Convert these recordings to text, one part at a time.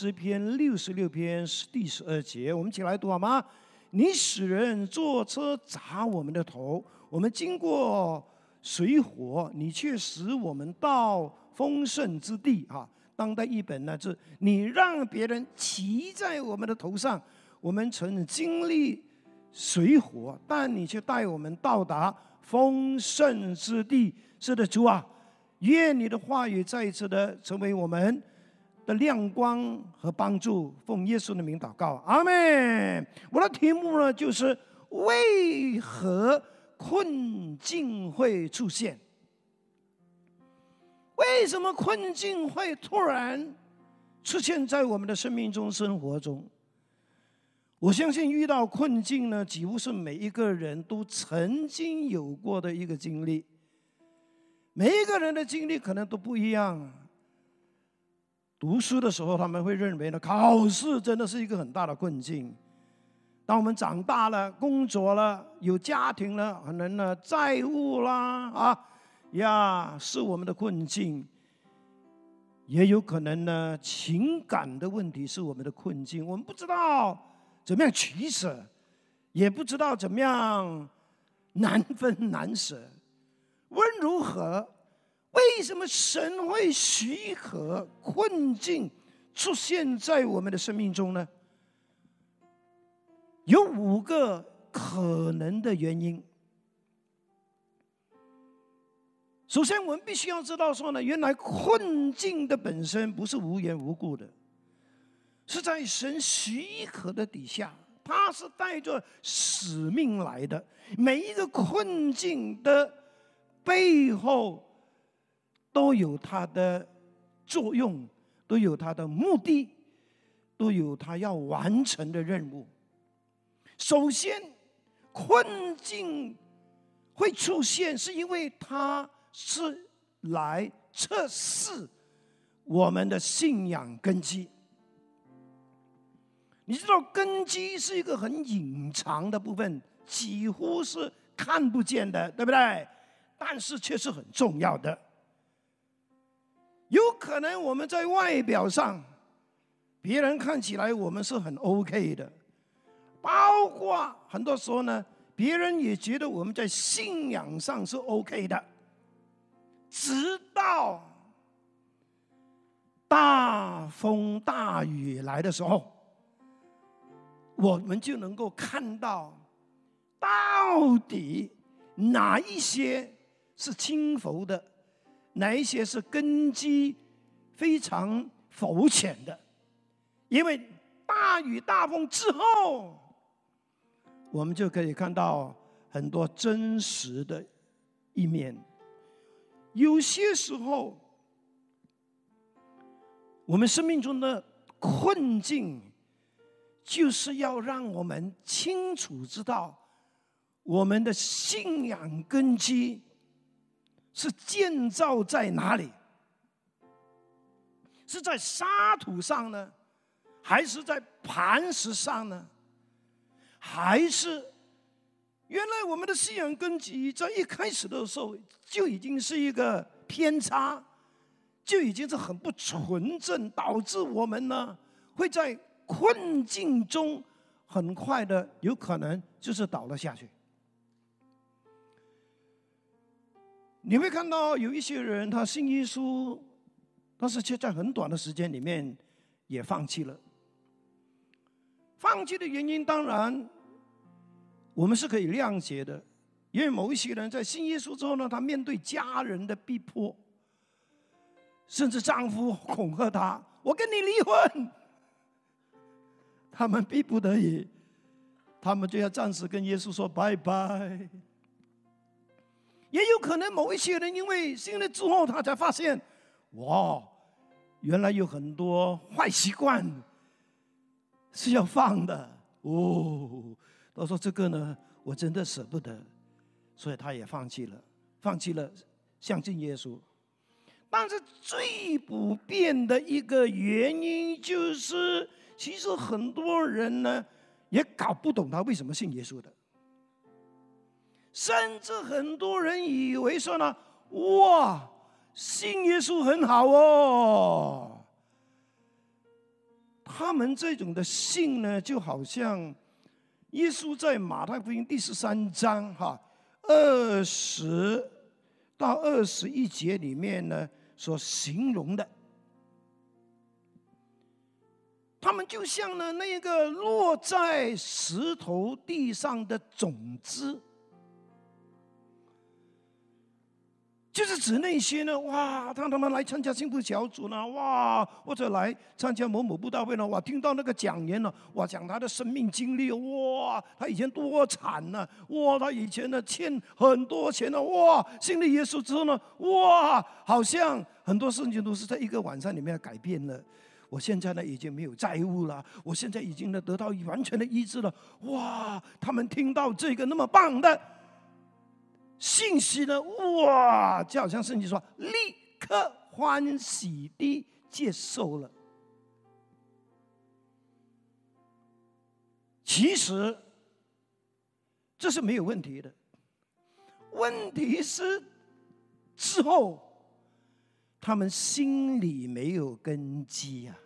诗篇六十六篇第十二节，我们一起来读好吗？你使人坐车砸我们的头，我们经过水火，你却使我们到丰盛之地。啊，当代译本呢是：你让别人骑在我们的头上，我们曾经历水火，但你却带我们到达丰盛之地。是的，主啊。愿你的话语再一次的成为我们的亮光和帮助。奉耶稣的名祷告，阿门。我的题目呢，就是为何困境会出现？为什么困境会突然出现在我们的生命中、生活中？我相信遇到困境呢，几乎是每一个人都曾经有过的一个经历。每一个人的经历可能都不一样。读书的时候，他们会认为呢，考试真的是一个很大的困境。当我们长大了、工作了、有家庭了，可能呢债务啦啊呀是我们的困境。也有可能呢情感的问题是我们的困境。我们不知道怎么样取舍，也不知道怎么样难分难舍。无论如何，为什么神会许可困境出现在我们的生命中呢？有五个可能的原因。首先，我们必须要知道说呢，原来困境的本身不是无缘无故的，是在神许可的底下，它是带着使命来的。每一个困境的。背后都有它的作用，都有它的目的，都有它要完成的任务。首先，困境会出现，是因为它是来测试我们的信仰根基。你知道，根基是一个很隐藏的部分，几乎是看不见的，对不对？但是却是很重要的。有可能我们在外表上，别人看起来我们是很 OK 的，包括很多时候呢，别人也觉得我们在信仰上是 OK 的。直到大风大雨来的时候，我们就能够看到到底哪一些。是轻浮的，哪一些是根基非常浮浅的？因为大雨大风之后，我们就可以看到很多真实的一面。有些时候，我们生命中的困境，就是要让我们清楚知道我们的信仰根基。是建造在哪里？是在沙土上呢，还是在磐石上呢？还是原来我们的信仰根基在一开始的时候就已经是一个偏差，就已经是很不纯正，导致我们呢会在困境中很快的有可能就是倒了下去。你会看到有一些人，他信耶稣，但是却在很短的时间里面也放弃了。放弃的原因，当然我们是可以谅解的，因为某一些人在信耶稣之后呢，他面对家人的逼迫，甚至丈夫恐吓他：“我跟你离婚。”他们逼不得已，他们就要暂时跟耶稣说拜拜。也有可能某一些人因为信了之后，他才发现，哇，原来有很多坏习惯是要放的哦。他说这个呢，我真的舍不得，所以他也放弃了，放弃了相信耶稣。但是最普遍的一个原因就是，其实很多人呢也搞不懂他为什么信耶稣的。甚至很多人以为说呢，哇，信耶稣很好哦。他们这种的信呢，就好像耶稣在马太福音第十三章哈二十到二十一节里面呢所形容的。他们就像呢那个落在石头地上的种子，就是指那些呢哇，他他们来参加幸福小组呢哇，或者来参加某某布道会呢哇，听到那个讲员呢哇讲他的生命经历哇，他以前多惨呢哇，他以前呢欠很多钱呢哇，信了耶稣之后呢哇，好像很多事情都是在一个晚上里面改变了。我现在呢已经没有债务了，我现在已经呢得到完全的医治了。哇！他们听到这个那么棒的信息呢，哇！就好像圣经说，立刻欢喜地接受了。其实这是没有问题的，问题是之后。他们心里没有根基呀，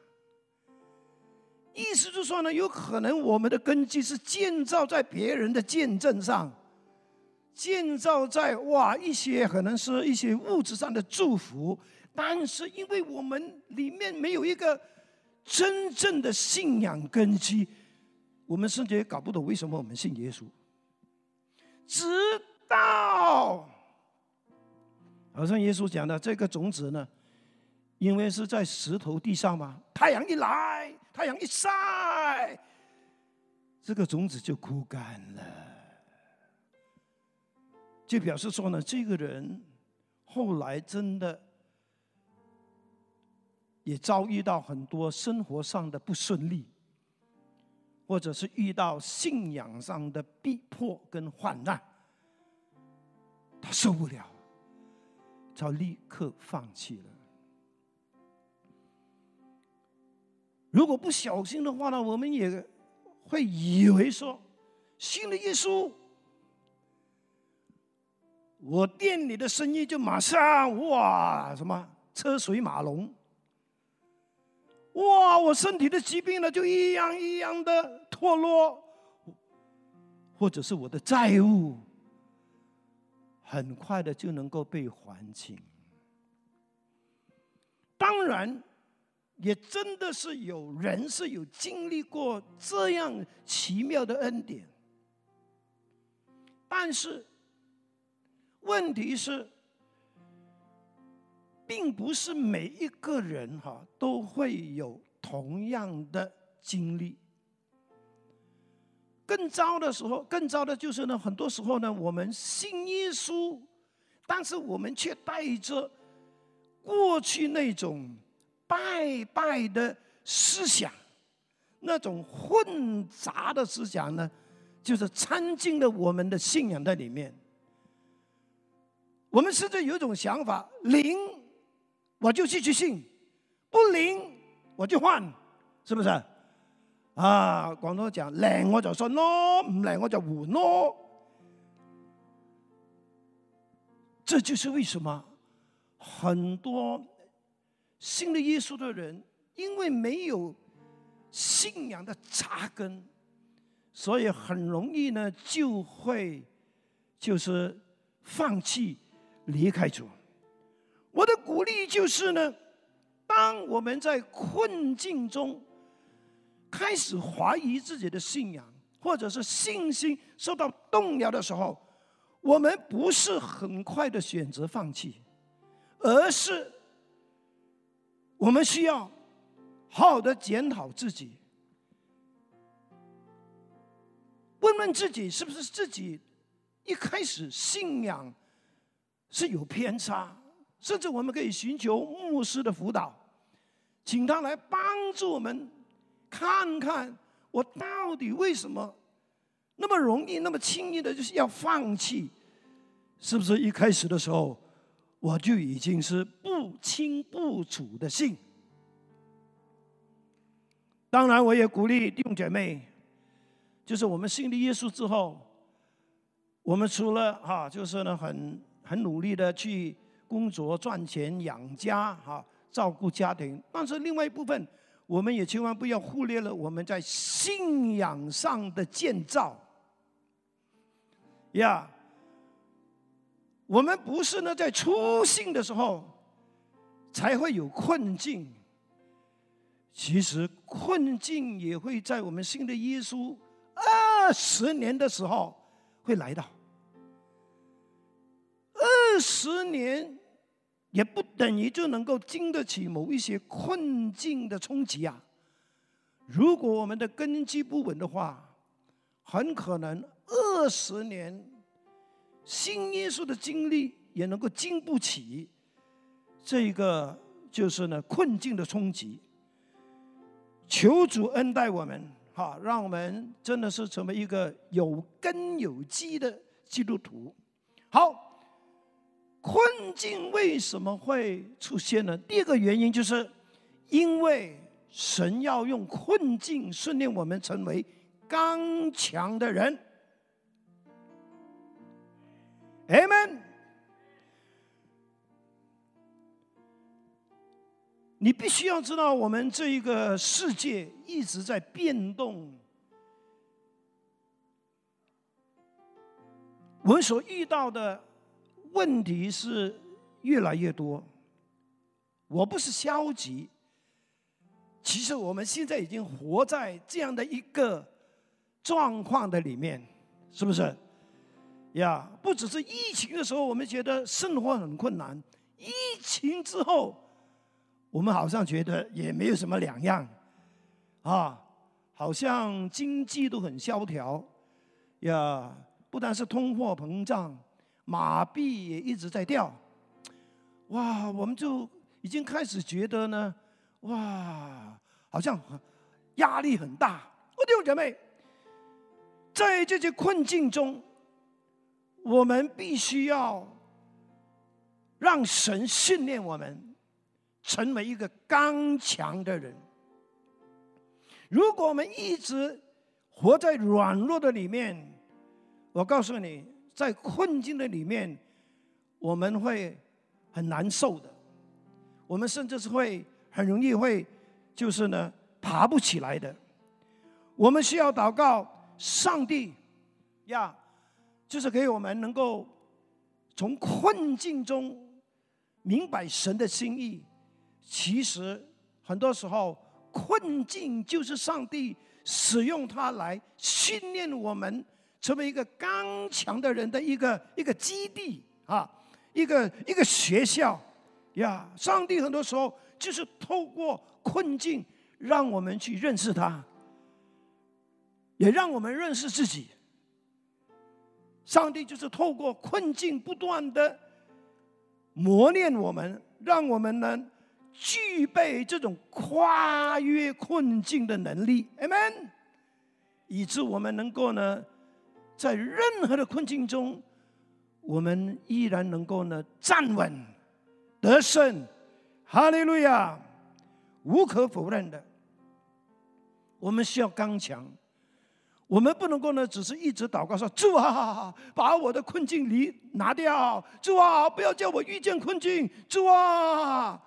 意思就是说呢，有可能我们的根基是建造在别人的见证上，建造在哇一些可能是一些物质上的祝福，但是因为我们里面没有一个真正的信仰根基，我们甚至也搞不懂为什么我们信耶稣，直到。好像耶稣讲的这个种子呢，因为是在石头地上嘛，太阳一来，太阳一晒，这个种子就枯干了，就表示说呢，这个人后来真的也遭遇到很多生活上的不顺利，或者是遇到信仰上的逼迫跟患难，他受不了。就立刻放弃了。如果不小心的话呢，我们也会以为说，信了耶稣，我店里的生意就马上哇什么车水马龙，哇我身体的疾病呢就一样一样的脱落，或者是我的债务。很快的就能够被还清。当然，也真的是有人是有经历过这样奇妙的恩典，但是问题是，并不是每一个人哈都会有同样的经历。更糟的时候，更糟的就是呢，很多时候呢，我们信耶稣，但是我们却带着过去那种拜拜的思想，那种混杂的思想呢，就是掺进了我们的信仰在里面。我们甚至有一种想法：灵，我就继续信；不灵，我就换，是不是？啊，广东讲灵我就信咯，唔灵我就换咯。这就是为什么很多信了耶稣的人，因为没有信仰的扎根，所以很容易呢就会就是放弃离开主。我的鼓励就是呢，当我们在困境中。开始怀疑自己的信仰，或者是信心受到动摇的时候，我们不是很快的选择放弃，而是我们需要好好的检讨自己，问问自己是不是自己一开始信仰是有偏差，甚至我们可以寻求牧师的辅导，请他来帮助我们。看看我到底为什么那么容易、那么轻易的就是要放弃？是不是一开始的时候我就已经是不清不楚的信？当然，我也鼓励弟兄姐妹，就是我们信了耶稣之后，我们除了哈，就是呢很很努力的去工作赚钱养家哈，照顾家庭，但是另外一部分。我们也千万不要忽略了我们在信仰上的建造。呀，我们不是呢在初信的时候才会有困境，其实困境也会在我们信的耶稣二十年的时候会来到。二十年也不等于就能够经得起某一些困境的冲击啊！如果我们的根基不稳的话，很可能二十年新耶稣的经历也能够经不起这个就是呢困境的冲击。求主恩待我们，哈，让我们真的是成为一个有根有基的基督徒。好。困境为什么会出现呢？第一个原因就是，因为神要用困境训练我们成为刚强的人。Amen。你必须要知道，我们这一个世界一直在变动，我们所遇到的。问题是越来越多。我不是消极，其实我们现在已经活在这样的一个状况的里面，是不是？呀，不只是疫情的时候，我们觉得生活很困难；疫情之后，我们好像觉得也没有什么两样，啊，好像经济都很萧条，呀，不单是通货膨胀。马币也一直在掉，哇！我们就已经开始觉得呢，哇，好像压力很大。我弟兄姐妹，在这些困境中，我们必须要让神训练我们，成为一个刚强的人。如果我们一直活在软弱的里面，我告诉你。在困境的里面，我们会很难受的，我们甚至是会很容易会，就是呢爬不起来的。我们需要祷告，上帝呀，就是给我们能够从困境中明白神的心意。其实很多时候，困境就是上帝使用它来训练我们。成为一个刚强的人的一个一个基地啊，一个一个学校呀。上帝很多时候就是透过困境，让我们去认识他，也让我们认识自己。上帝就是透过困境不断的磨练我们，让我们能具备这种跨越困境的能力，amen，以致我们能够呢。在任何的困境中，我们依然能够呢站稳、得胜，哈利路亚！无可否认的，我们需要刚强。我们不能够呢，只是一直祷告说：“主啊，把我的困境离拿掉！主啊，不要叫我遇见困境！主啊！”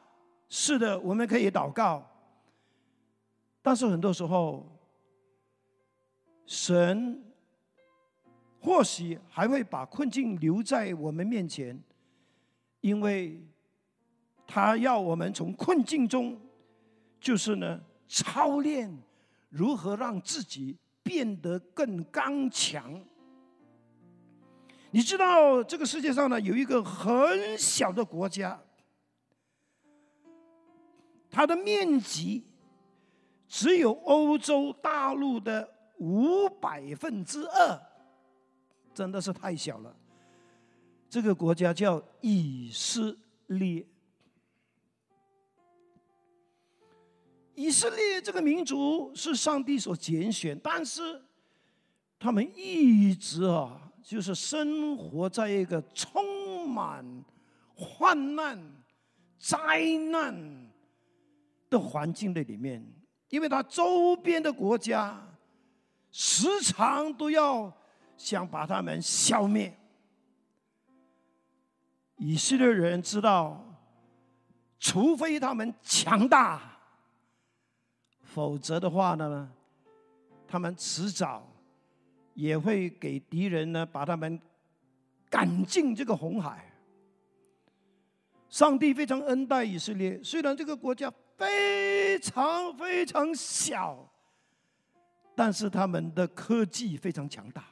是的，我们可以祷告，但是很多时候，神。或许还会把困境留在我们面前，因为他要我们从困境中，就是呢操练如何让自己变得更刚强。你知道这个世界上呢有一个很小的国家，它的面积只有欧洲大陆的五百分之二。真的是太小了。这个国家叫以色列。以色列这个民族是上帝所拣选，但是他们一直啊，就是生活在一个充满患难、灾难的环境的里面，因为他周边的国家时常都要。想把他们消灭。以色列人知道，除非他们强大，否则的话呢，他们迟早也会给敌人呢把他们赶进这个红海。上帝非常恩待以色列，虽然这个国家非常非常小，但是他们的科技非常强大，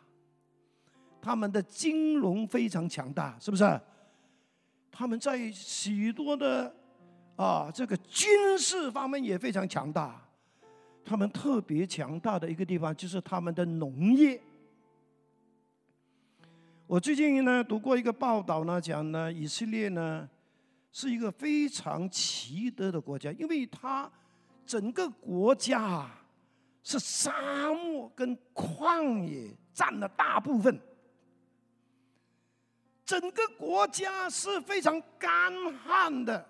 他们的金融非常强大，是不是？他们在许多的啊这个军事方面也非常强大。他们特别强大的一个地方就是他们的农业。我最近呢读过一个报道呢，讲呢以色列呢是一个非常奇德的国家，因为它整个国家是沙漠跟旷野占了大部分，整个国家是非常干旱的，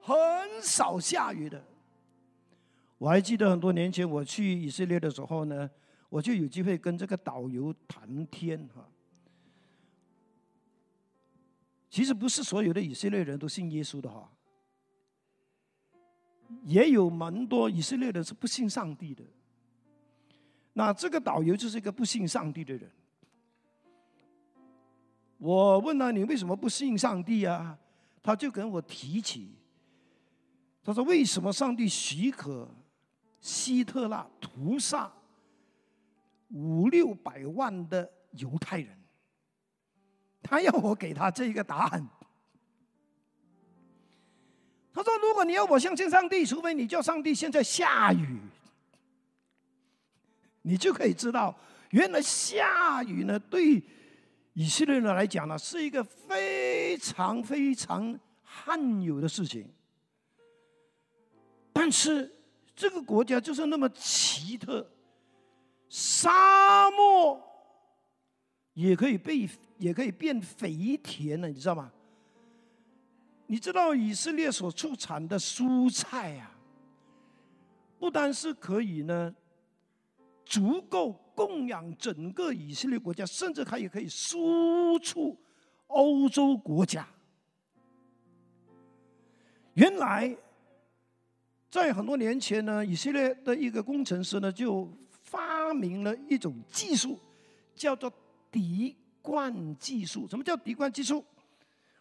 很少下雨的。我还记得很多年前我去以色列的时候呢，我就有机会跟这个导游谈天哈。其实不是所有的以色列人都信耶稣的哈，也有蛮多以色列人是不信上帝的。那这个导游就是一个不信上帝的人。我问他你为什么不信上帝啊？他就跟我提起，他说为什么上帝许可？希特勒屠杀五六百万的犹太人，他要我给他这一个答案。他说：“如果你要我相信上帝，除非你叫上帝现在下雨，你就可以知道，原来下雨呢，对以色列人来讲呢，是一个非常非常罕有的事情。但是。”这个国家就是那么奇特，沙漠也可以被也可以变肥田了，你知道吗？你知道以色列所出产的蔬菜啊，不单是可以呢，足够供养整个以色列国家，甚至它也可以输出欧洲国家。原来。在很多年前呢，以色列的一个工程师呢，就发明了一种技术，叫做滴灌技术。什么叫滴灌技术？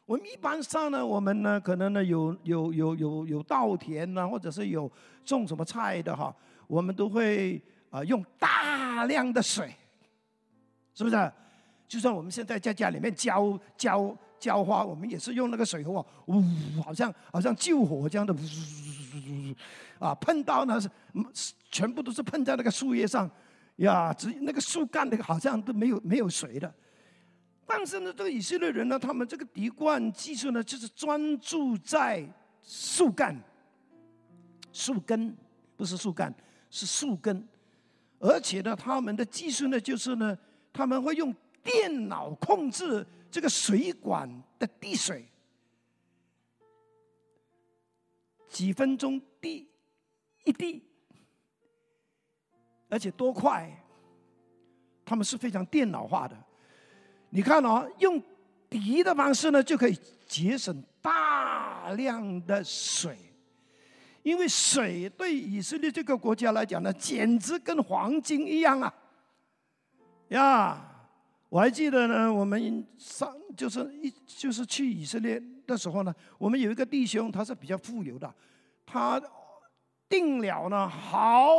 我们一般上呢，我们呢可能呢有有有有有稻田呐，或者是有种什么菜的哈，我们都会啊用大量的水，是不是？就算我们现在在家里面浇浇浇花，我们也是用那个水壶，呜，好像好像救火这样的。啊，碰到呢是全部都是碰在那个树叶上，呀，只那个树干那个好像都没有没有水的。但是呢，这个以色列人呢，他们这个滴灌技术呢，就是专注在树干、树根，不是树干，是树根。而且呢，他们的技术呢，就是呢，他们会用电脑控制这个水管的滴水。几分钟滴一滴，而且多快，他们是非常电脑化的。你看哦，用滴的方式呢，就可以节省大量的水，因为水对以色列这个国家来讲呢，简直跟黄金一样啊！呀，我还记得呢，我们上就是一就是去以色列。的时候呢，我们有一个弟兄，他是比较富有的，他订了呢好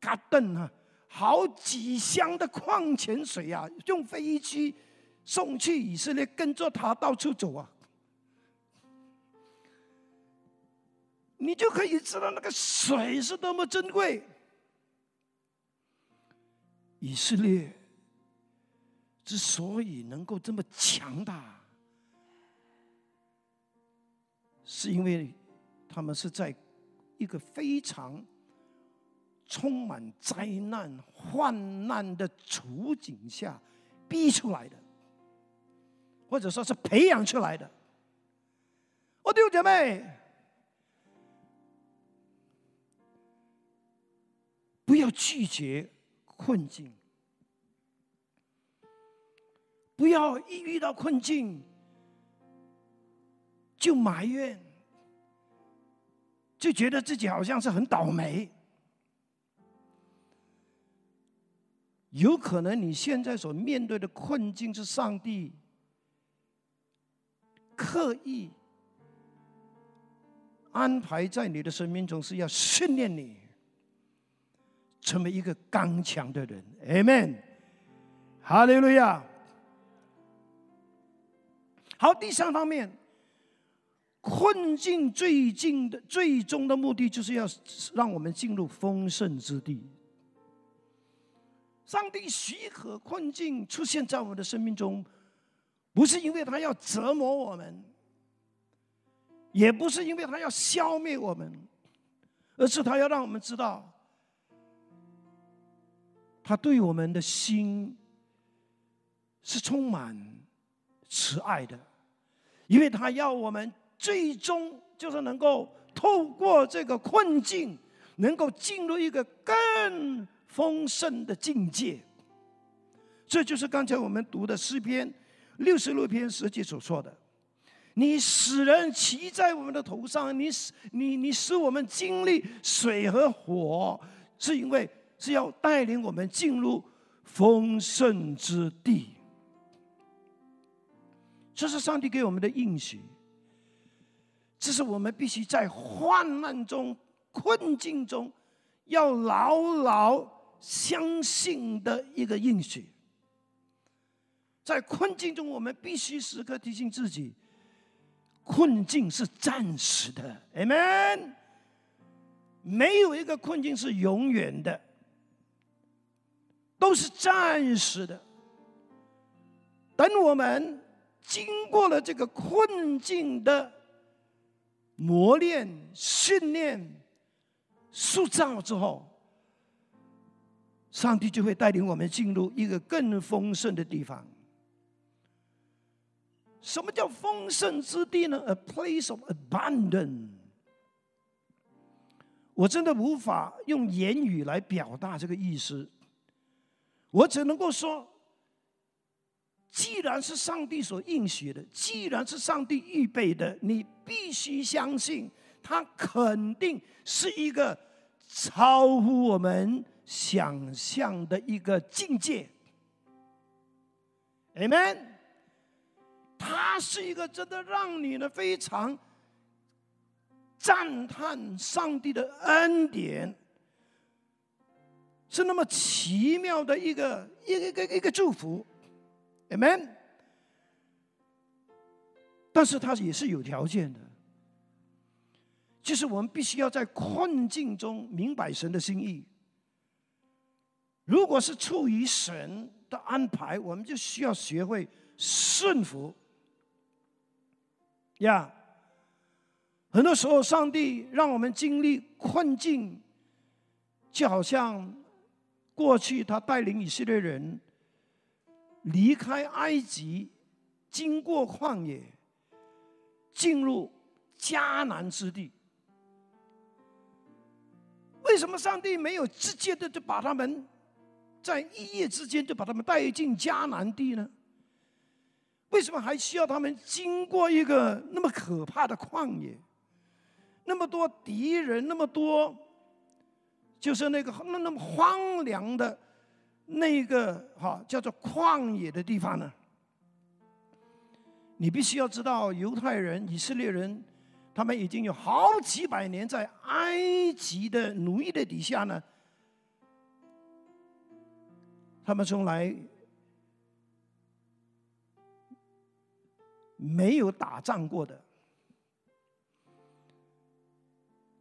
卡顿啊，好几箱的矿泉水啊，用飞机送去以色列，跟着他到处走啊，你就可以知道那个水是多么珍贵。以色列之所以能够这么强大。是因为他们是在一个非常充满灾难、患难的处境下逼出来的，或者说是培养出来的。我弟兄姐妹，不要拒绝困境，不要一遇到困境。就埋怨，就觉得自己好像是很倒霉。有可能你现在所面对的困境是上帝刻意安排在你的生命中，是要训练你成为一个刚强的人。Amen，哈利路亚。好，第三方面，困境最近的最终的目的，就是要让我们进入丰盛之地。上帝许可困境出现在我们的生命中，不是因为他要折磨我们，也不是因为他要消灭我们，而是他要让我们知道，他对我们的心是充满慈爱的，因为他要我们最终就是能够透过这个困境，能够进入一个更。丰盛的境界，这就是刚才我们读的诗篇六十六篇十节所说的：“你使人骑在我们的头上，你使你你使我们经历水和火，是因为是要带领我们进入丰盛之地。”这是上帝给我们的应许，这是我们必须在患难中、困境中要牢牢。相信的一个应许，在困境中，我们必须时刻提醒自己：困境是暂时的，amen。没有一个困境是永远的，都是暂时的。等我们经过了这个困境的磨练、训练、塑造之后。上帝就会带领我们进入一个更丰盛的地方。什么叫丰盛之地呢？A place of abundance。我真的无法用言语来表达这个意思。我只能够说，既然是上帝所应许的，既然是上帝预备的，你必须相信，它肯定是一个超乎我们。想象的一个境界，Amen。它是一个真的让你呢非常赞叹上帝的恩典，是那么奇妙的一个一个一个一个祝福，Amen。但是它也是有条件的，就是我们必须要在困境中明白神的心意。如果是出于神的安排，我们就需要学会顺服。呀，很多时候上帝让我们经历困境，就好像过去他带领以色列人离开埃及，经过旷野，进入迦南之地。为什么上帝没有直接的就把他们？在一夜之间就把他们带进迦南地呢？为什么还需要他们经过一个那么可怕的旷野？那么多敌人，那么多，就是那个那那么荒凉的那个哈叫做旷野的地方呢？你必须要知道，犹太人、以色列人，他们已经有好几百年在埃及的奴役的底下呢。他们从来没有打仗过的。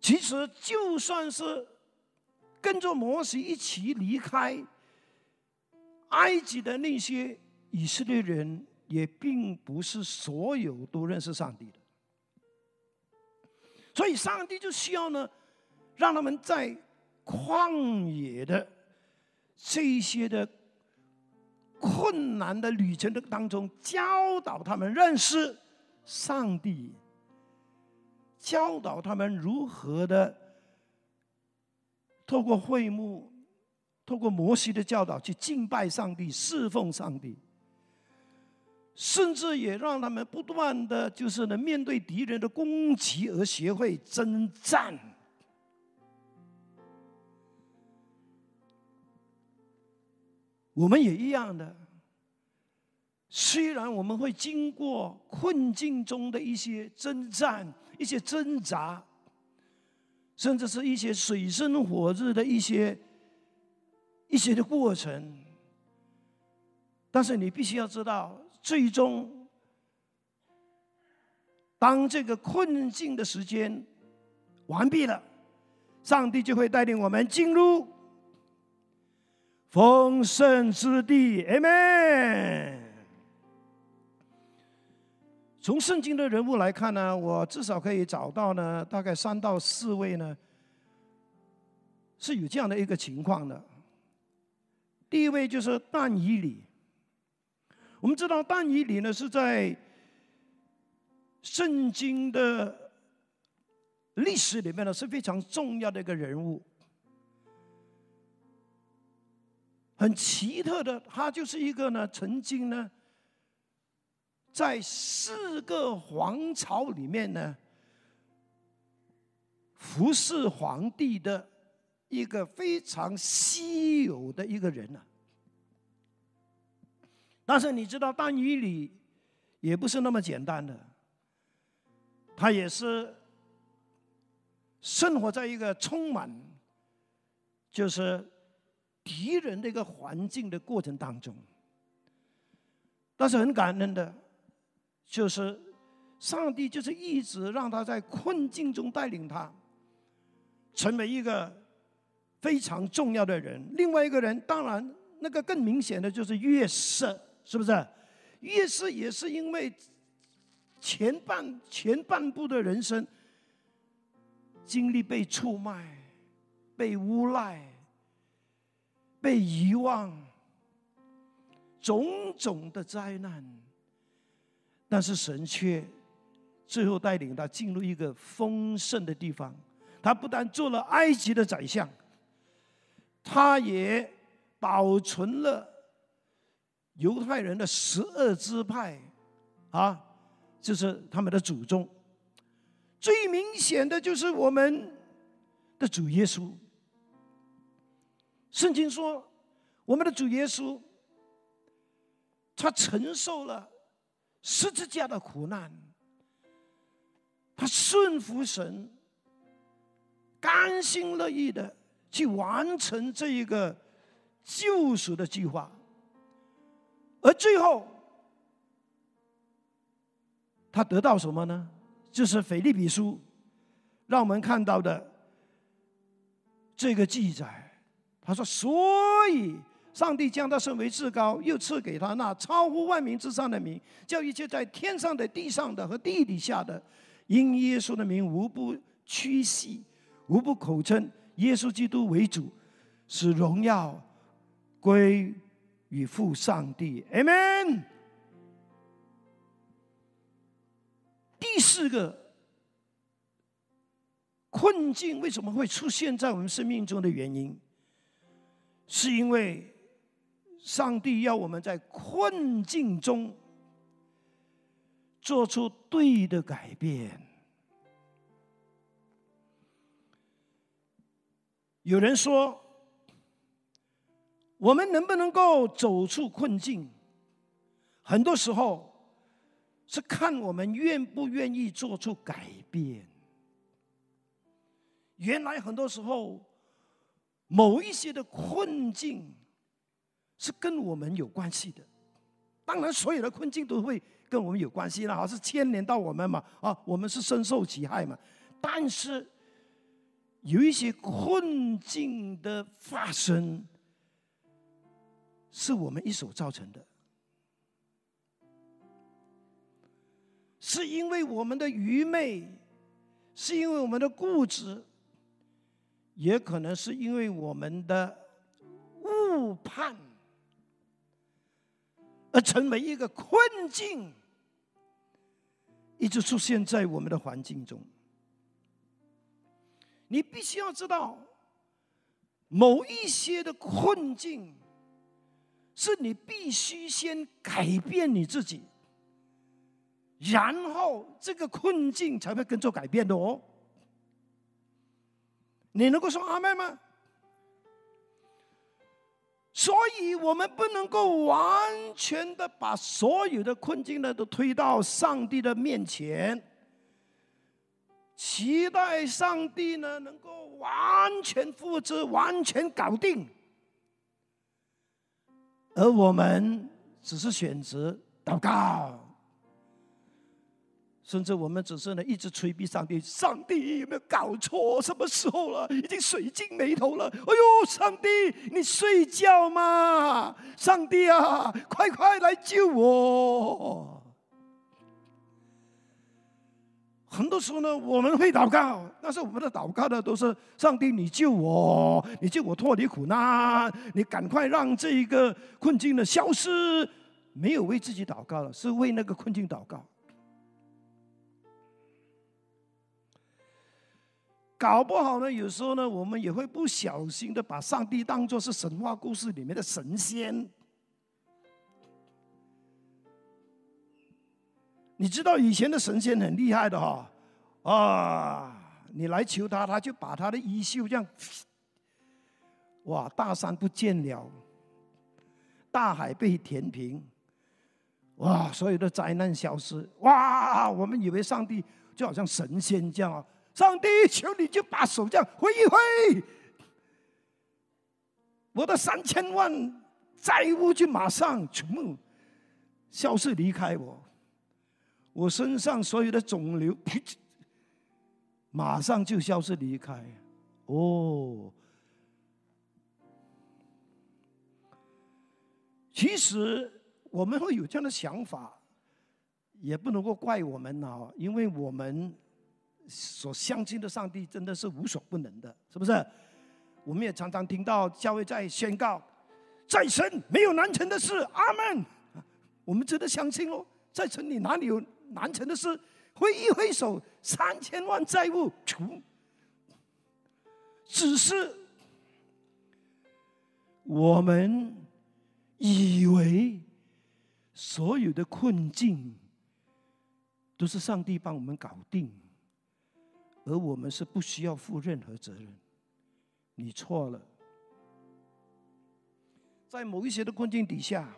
其实，就算是跟着摩西一起离开埃及的那些以色列人，也并不是所有都认识上帝的。所以，上帝就需要呢，让他们在旷野的这些的。困难的旅程的当中，教导他们认识上帝，教导他们如何的透过会幕，透过摩西的教导去敬拜上帝、侍奉上帝。甚至也让他们不断的就是呢面对敌人的攻击而学会征战。我们也一样的，虽然我们会经过困境中的一些征战、一些挣扎，甚至是一些水深火热的一些一些的过程，但是你必须要知道。最终，当这个困境的时间完毕了，上帝就会带领我们进入丰盛之地。Amen。从圣经的人物来看呢，我至少可以找到呢，大概三到四位呢，是有这样的一个情况的。第一位就是但以理。我们知道但以理呢是在圣经的历史里面呢是非常重要的一个人物，很奇特的，他就是一个呢曾经呢在四个皇朝里面呢服侍皇帝的一个非常稀有的一个人呢。但是你知道，但以理也不是那么简单的，他也是生活在一个充满就是敌人的一个环境的过程当中。但是很感恩的，就是上帝就是一直让他在困境中带领他，成为一个非常重要的人。另外一个人，当然那个更明显的就是约瑟。是不是？越是也是因为前半前半部的人生经历被出卖、被诬赖、被遗忘，种种的灾难，但是神却最后带领他进入一个丰盛的地方。他不但做了埃及的宰相，他也保存了。犹太人的十二支派，啊，就是他们的祖宗。最明显的就是我们的主耶稣。圣经说，我们的主耶稣，他承受了十字架的苦难，他顺服神，甘心乐意的去完成这一个救赎的计划。而最后，他得到什么呢？就是腓利比书让我们看到的这个记载。他说：“所以上帝将他升为至高，又赐给他那超乎万民之上的名，叫一切在天上的、地上的和地底下的，因耶稣的名，无不屈膝，无不口称耶稣基督为主，使荣耀归。”与父上帝，Amen。第四个困境为什么会出现在我们生命中的原因，是因为上帝要我们在困境中做出对的改变。有人说。我们能不能够走出困境？很多时候是看我们愿不愿意做出改变。原来很多时候，某一些的困境是跟我们有关系的。当然，所有的困境都会跟我们有关系了，好，是牵连到我们嘛？啊，我们是深受其害嘛？但是有一些困境的发生。是我们一手造成的，是因为我们的愚昧，是因为我们的固执，也可能是因为我们的误判，而成为一个困境，一直出现在我们的环境中。你必须要知道，某一些的困境。是你必须先改变你自己，然后这个困境才会跟着改变的哦。你能够说阿妹吗？所以我们不能够完全的把所有的困境呢都推到上帝的面前，期待上帝呢能够完全复制、完全搞定，而我们只是选择祷告。甚至我们只是呢，一直催逼上帝，上帝有没有搞错？什么时候了？已经水尽眉头了。哎呦，上帝，你睡觉吗？上帝啊，快快来救我！很多时候呢，我们会祷告，但是我们的祷告呢，都是上帝，你救我，你救我脱离苦难，你赶快让这一个困境的消失。没有为自己祷告了，是为那个困境祷告。搞不好呢，有时候呢，我们也会不小心的把上帝当作是神话故事里面的神仙。你知道以前的神仙很厉害的哈，啊，你来求他，他就把他的衣袖这样，哇，大山不见了，大海被填平，哇，所有的灾难消失，哇，我们以为上帝就好像神仙这样啊。上帝，求你就把手这样挥一挥，我的三千万债务就马上全部消失离开我，我身上所有的肿瘤马上就消失离开。哦，其实我们会有这样的想法，也不能够怪我们啊，因为我们。所相信的上帝真的是无所不能的，是不是？我们也常常听到教会在宣告，在神没有难成的事，阿门。我们真的相信哦，在神里哪里有难成的事？挥一挥手，三千万债务除。只是我们以为所有的困境都是上帝帮我们搞定。而我们是不需要负任何责任，你错了。在某一些的困境底下，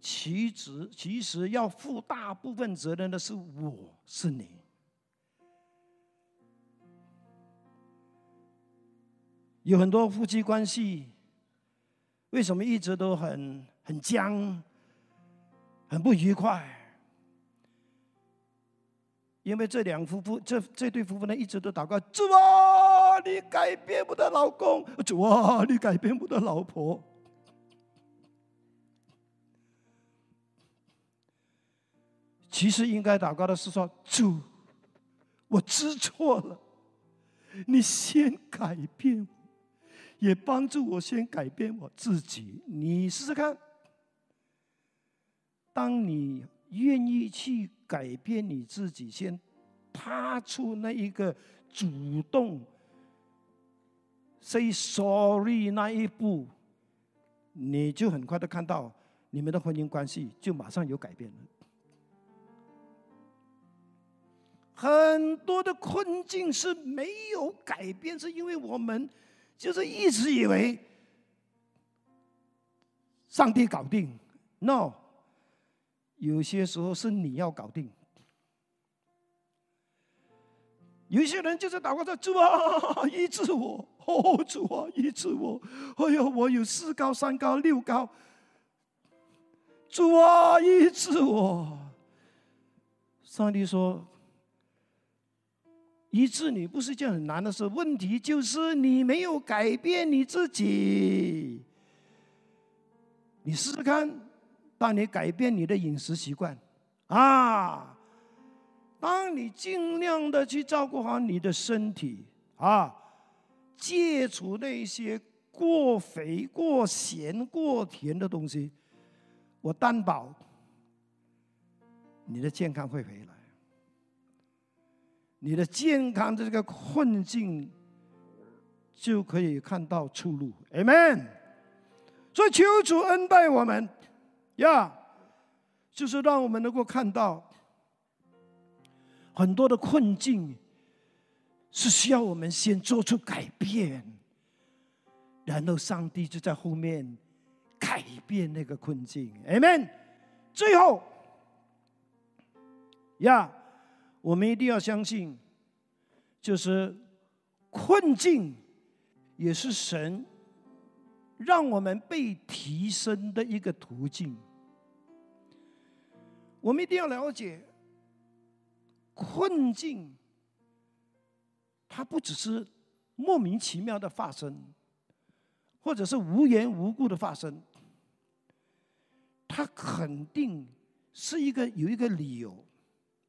其实其实要负大部分责任的是我是你。有很多夫妻关系，为什么一直都很很僵，很不愉快？因为这两夫妇，这这对夫妇呢，一直都祷告：主啊，你改变我的老公；主啊，你改变我的老婆。其实应该祷告的是说：主，我知错了，你先改变，也帮助我先改变我自己。你试试看，当你愿意去。改变你自己，先踏出那一个主动 say sorry 那一步，你就很快的看到你们的婚姻关系就马上有改变了。很多的困境是没有改变，是因为我们就是一直以为上帝搞定，no。有些时候是你要搞定，有些人就是祷告说：“主啊，医治我！哦，主啊，医治我！哎呦，我有四高、三高、六高，主啊，医治我！”上帝说：“医治你不是一件很难的事，问题就是你没有改变你自己。你试试看。”当你改变你的饮食习惯，啊，当你尽量的去照顾好你的身体，啊，戒除那些过肥、过咸、过甜的东西，我担保你的健康会回来，你的健康的这个困境就可以看到出路。Amen。所以求主恩待我们。呀，就是让我们能够看到，很多的困境是需要我们先做出改变，然后上帝就在后面改变那个困境。Amen。最后，呀，我们一定要相信，就是困境也是神让我们被提升的一个途径。我们一定要了解，困境它不只是莫名其妙的发生，或者是无缘无故的发生，它肯定是一个有一个理由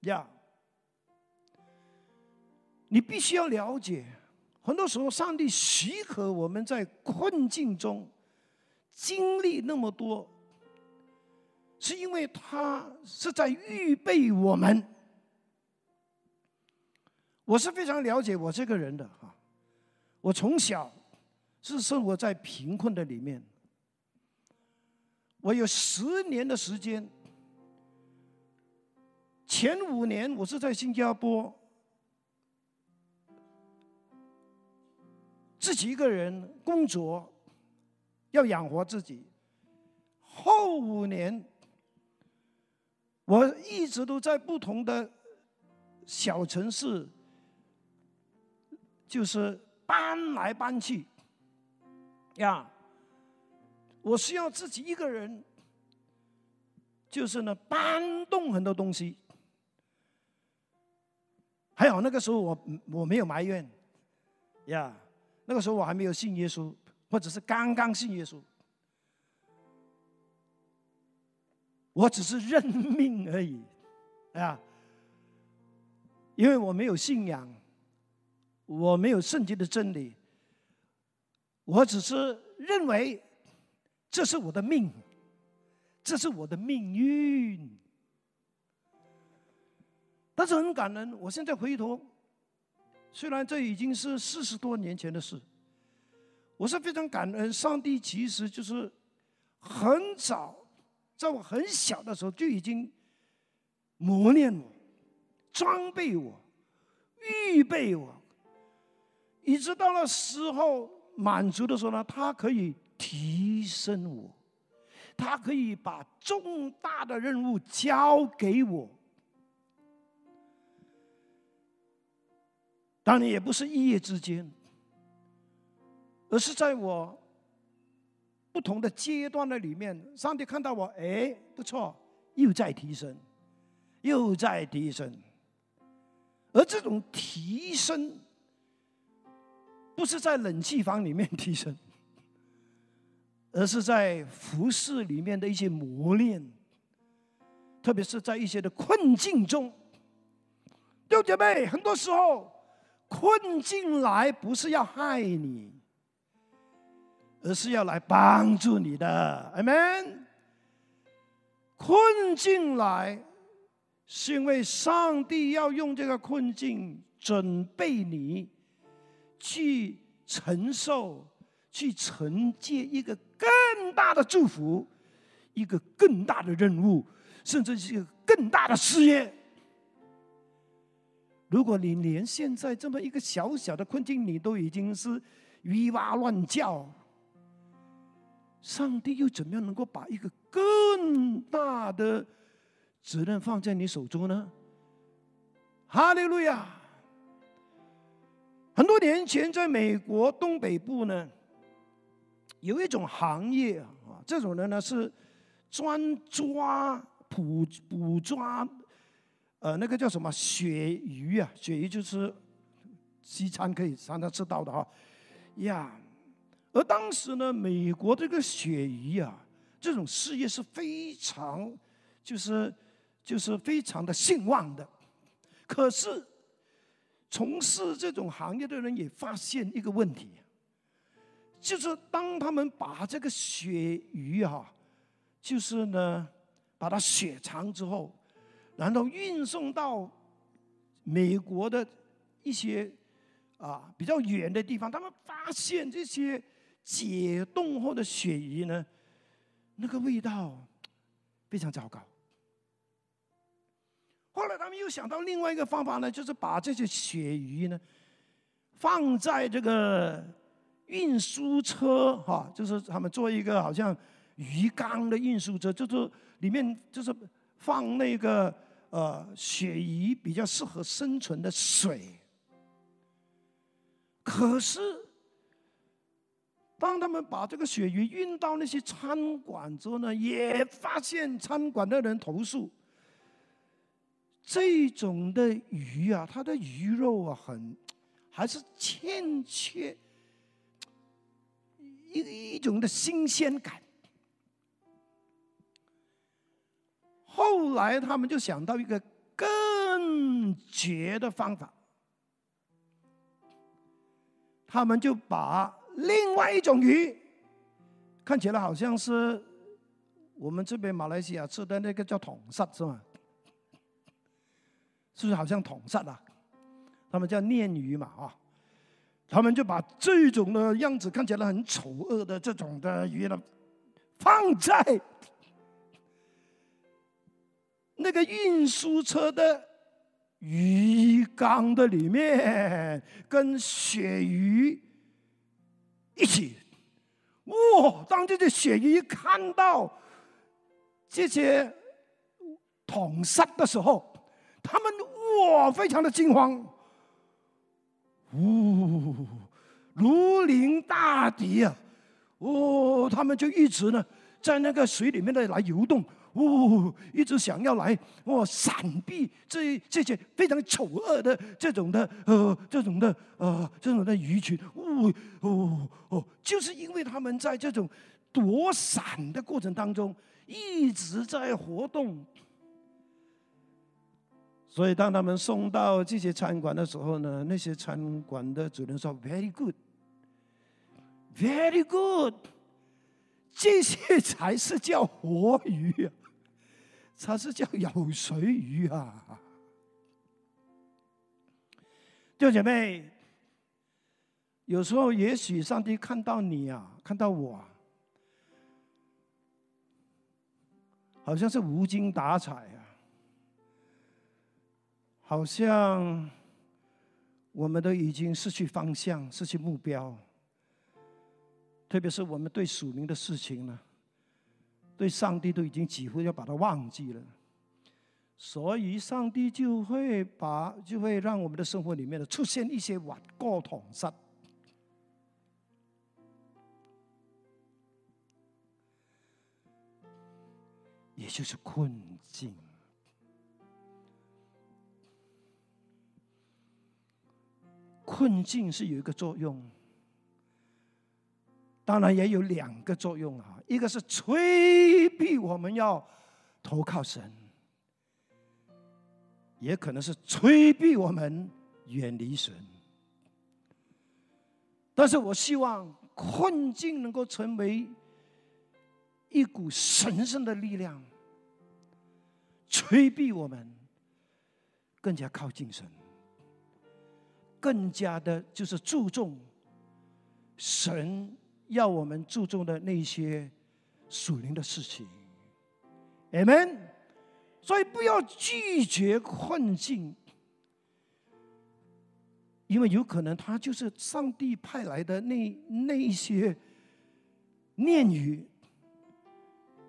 呀。你必须要了解，很多时候上帝许可我们在困境中经历那么多。是因为他是在预备我们。我是非常了解我这个人的哈，我从小是生活在贫困的里面，我有十年的时间，前五年我是在新加坡自己一个人工作，要养活自己，后五年。我一直都在不同的小城市，就是搬来搬去，呀，我需要自己一个人，就是呢搬动很多东西。还好那个时候我我没有埋怨，呀，那个时候我还没有信耶稣，或者是刚刚信耶稣。我只是认命而已，啊，因为我没有信仰，我没有圣经的真理，我只是认为这是我的命，这是我的命运。但是很感恩，我现在回头，虽然这已经是四十多年前的事，我是非常感恩上帝，其实就是很早。在我很小的时候就已经磨练我、装备我、预备我，一直到了时候满足的时候呢，他可以提升我，他可以把重大的任务交给我。当然也不是一夜之间，而是在我。不同的阶段的里面，上帝看到我，哎，不错，又在提升，又在提升。而这种提升，不是在冷气房里面提升，而是在服饰里面的一些磨练，特别是在一些的困境中。六姐妹，很多时候困境来不是要害你。而是要来帮助你的，amen。困境来，是因为上帝要用这个困境准备你，去承受、去承接一个更大的祝福，一个更大的任务，甚至是一个更大的事业。如果你连现在这么一个小小的困境，你都已经是鱼哇乱叫。上帝又怎么样能够把一个更大的责任放在你手中呢？哈利路亚！很多年前，在美国东北部呢，有一种行业啊，这种人呢是专抓捕捕抓，呃，那个叫什么鳕鱼啊？鳕鱼就是西餐可以常常吃到的哈，呀。而当时呢，美国这个鳕鱼啊，这种事业是非常，就是就是非常的兴旺的。可是，从事这种行业的人也发现一个问题，就是当他们把这个鳕鱼啊，就是呢，把它雪藏之后，然后运送到美国的一些啊比较远的地方，他们发现这些。解冻后的鳕鱼呢，那个味道非常糟糕。后来他们又想到另外一个方法呢，就是把这些鳕鱼呢放在这个运输车，哈，就是他们做一个好像鱼缸的运输车，就是里面就是放那个呃鳕鱼比较适合生存的水。可是，当他们把这个鳕鱼运到那些餐馆之后呢，也发现餐馆的人投诉。这种的鱼啊，它的鱼肉啊，很还是欠缺一一种的新鲜感。后来他们就想到一个更绝的方法，他们就把另外一种鱼，看起来好像是我们这边马来西亚吃的那个叫桶沙，是吗？是不是好像统杀啊？他们叫鲶鱼嘛啊，他们就把这种的样子看起来很丑恶的这种的鱼呢，放在那个运输车的鱼缸的里面，跟鳕鱼一起。哇！当这些鳕鱼看到这些统杀的时候，他们哇，非常的惊慌，呜，如临大敌啊！哦，他们就一直呢在那个水里面的来游动，哦，一直想要来哦闪避这这些非常丑恶的这种的呃这种的呃这种的鱼群，哦哦哦，就是因为他们在这种躲闪的过程当中一直在活动。所以，当他们送到这些餐馆的时候呢，那些餐馆的主人说：“Very good, very good，这些才是叫活鱼啊，它是叫有水鱼啊。”弟兄姐妹，有时候也许上帝看到你啊，看到我，好像是无精打采啊。好像我们都已经失去方向、失去目标，特别是我们对属灵的事情呢，对上帝都已经几乎要把它忘记了，所以上帝就会把就会让我们的生活里面呢出现一些顽固统杀，也就是困境。困境是有一个作用，当然也有两个作用啊。一个是催逼我们要投靠神，也可能是催逼我们远离神。但是我希望困境能够成为一股神圣的力量，催逼我们更加靠近神。更加的，就是注重神要我们注重的那些属灵的事情，amen。所以不要拒绝困境，因为有可能他就是上帝派来的那那一些念语，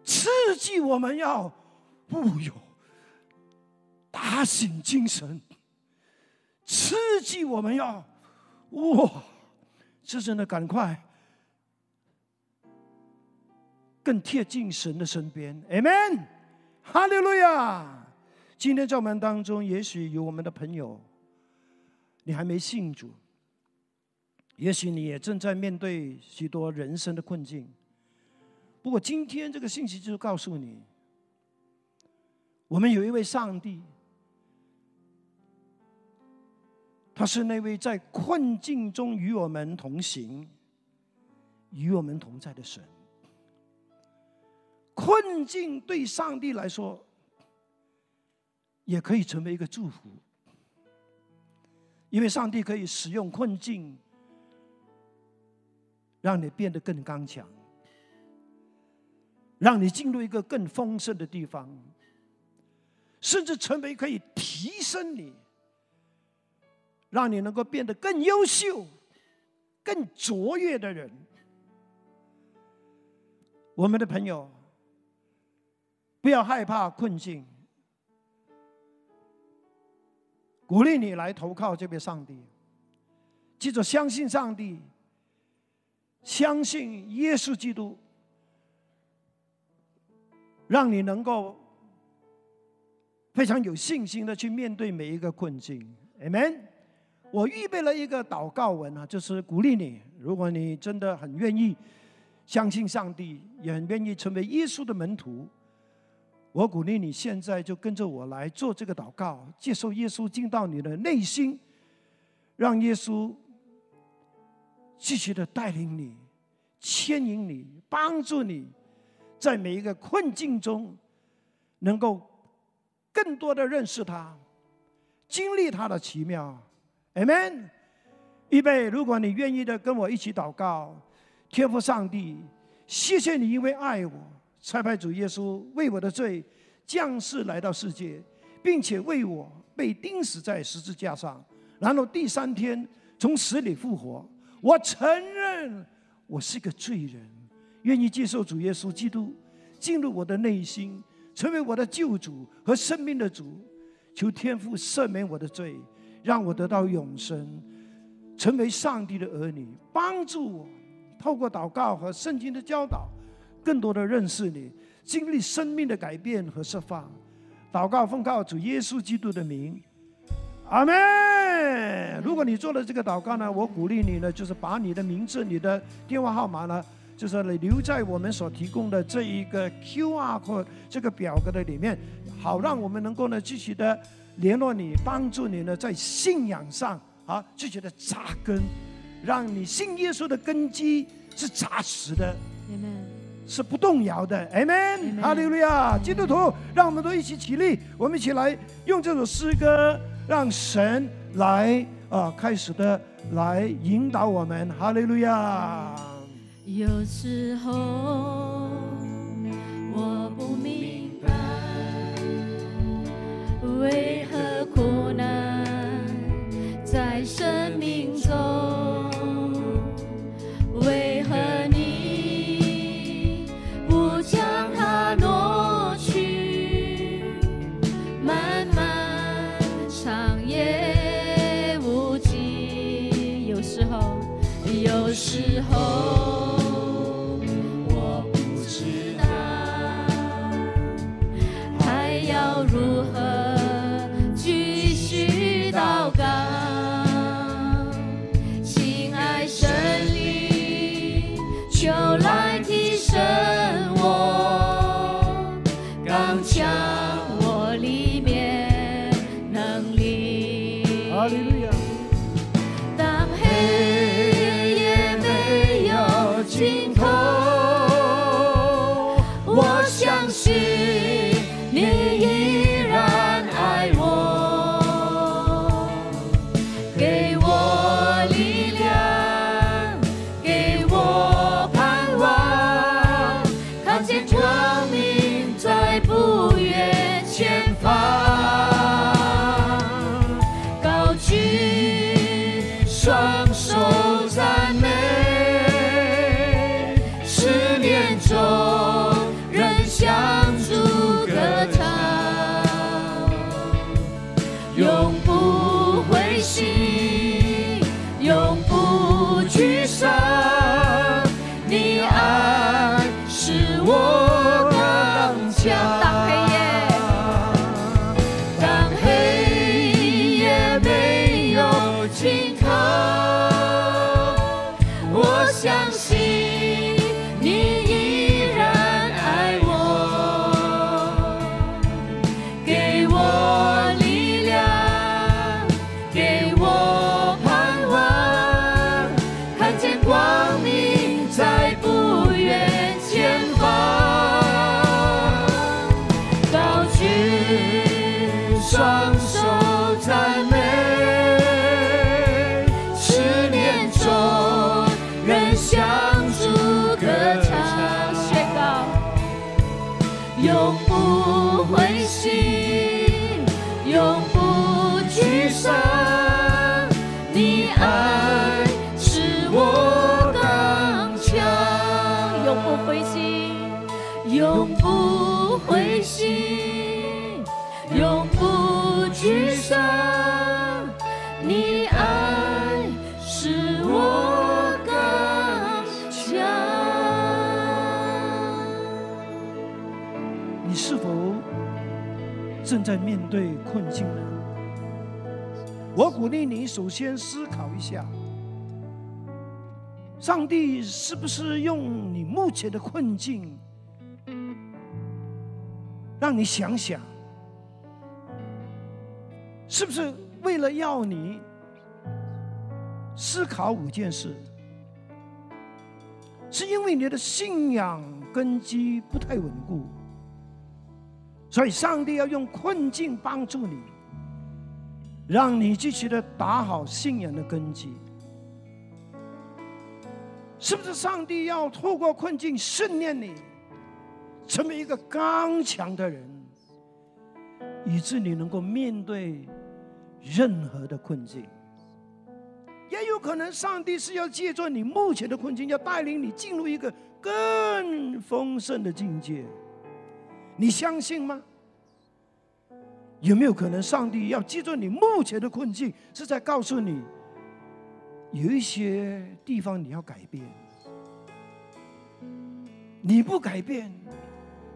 刺激我们要，不有打醒精神。刺激我们要哇，这真的赶快更贴近神的身边，Amen，哈利路亚！今天在我们当中，也许有我们的朋友，你还没信主，也许你也正在面对许多人生的困境。不过今天这个信息就是告诉你，我们有一位上帝。他是那位在困境中与我们同行、与我们同在的神。困境对上帝来说，也可以成为一个祝福，因为上帝可以使用困境，让你变得更刚强，让你进入一个更丰盛的地方。甚至成为可以提升你，让你能够变得更优秀、更卓越的人。我们的朋友，不要害怕困境，鼓励你来投靠这位上帝。记住，相信上帝，相信耶稣基督，让你能够非常有信心的去面对每一个困境。Amen。我预备了一个祷告文啊，就是鼓励你，如果你真的很愿意相信上帝，也很愿意成为耶稣的门徒，我鼓励你现在就跟着我来做这个祷告，接受耶稣进到你的内心，让耶稣。继续的带领你，牵引你，帮助你，在每一个困境中，能够更多的认识他，经历他的奇妙。Amen。预备，如果你愿意的，跟我一起祷告。天父上帝，谢谢你，因为爱我，差派主耶稣为我的罪降世来到世界，并且为我被钉死在十字架上，然后第三天从死里复活。我承认我是个罪人，愿意接受主耶稣基督进入我的内心，成为我的救主和生命的主。求天父赦免我的罪，让我得到永生，成为上帝的儿女。帮助我透过祷告和圣经的教导，更多的认识你，经历生命的改变和释放。祷告奉告主耶稣基督的名。阿门。如果你做了这个祷告呢，我鼓励你呢，就是把你的名字、你的电话号码呢，就是你留在我们所提供的这一个 Q R 或这个表格的里面，好让我们能够呢继续的联络你，帮助你呢在信仰上啊继续的扎根，让你信耶稣的根基是扎实的，是不动摇的。，Amen，。哈利路亚！基督徒，让我们都一起起立，我们一起来用这首诗歌。让神来啊，开始的来引导我们，哈利路亚。有时候我不明白，为何苦难在生命中，在面对困境呢？我鼓励你首先思考一下，上帝是不是用你目前的困境，让你想想，是不是为了要你思考五件事？是因为你的信仰根基不太稳固，所以上帝要用困境帮助你，让你继续的打好信仰的根基。是不是上帝要透过困境训练你，成为一个刚强的人，以致你能够面对任何的困境？也有可能，上帝是要借助你目前的困境，要带领你进入一个更丰盛的境界。你相信吗？有没有可能，上帝要记住你目前的困境，是在告诉你，有一些地方你要改变？你不改变，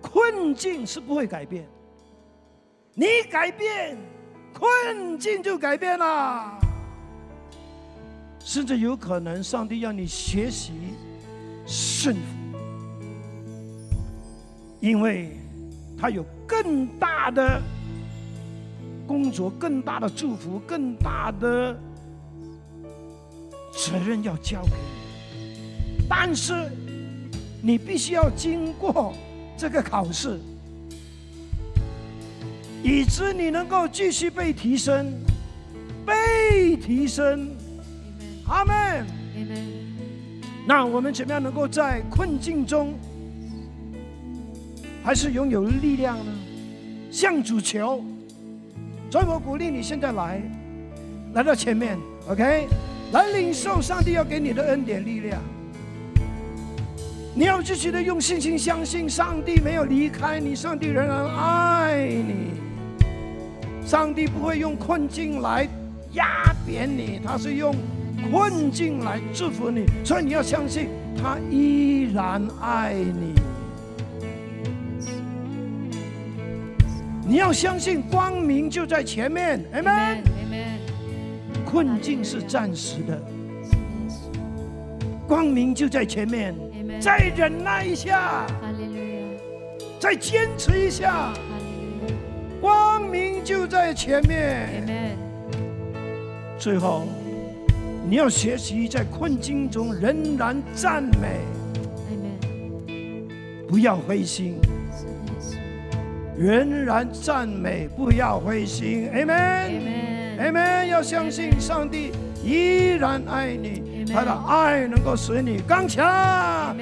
困境是不会改变；你改变，困境就改变了。甚至有可能，上帝让你学习顺服，因为他有更大的工作、更大的祝福、更大的责任要交给你。但是，你必须要经过这个考试，以致你能够继续被提升，被提升。阿门。那我们怎么样能够在困境中，还是拥有力量呢？向主求。所以我鼓励你现在来，来到前面，OK，来领受上帝要给你的恩典力量。你要继续的用信心相信，上帝没有离开你，上帝仍然爱你。上帝不会用困境来压扁你，他是用。困境来祝福你，所以你要相信他依然爱你。你要相信光明就在前面，Amen。困境是暂时的，光明就在前面，再忍耐一下，再坚持一下，光明就在前面，最后。你要学习在困境中仍然赞美，不要灰心，仍然赞美，不要灰心，Amen，Amen，要相信上帝依然爱你，他的爱能够使你刚强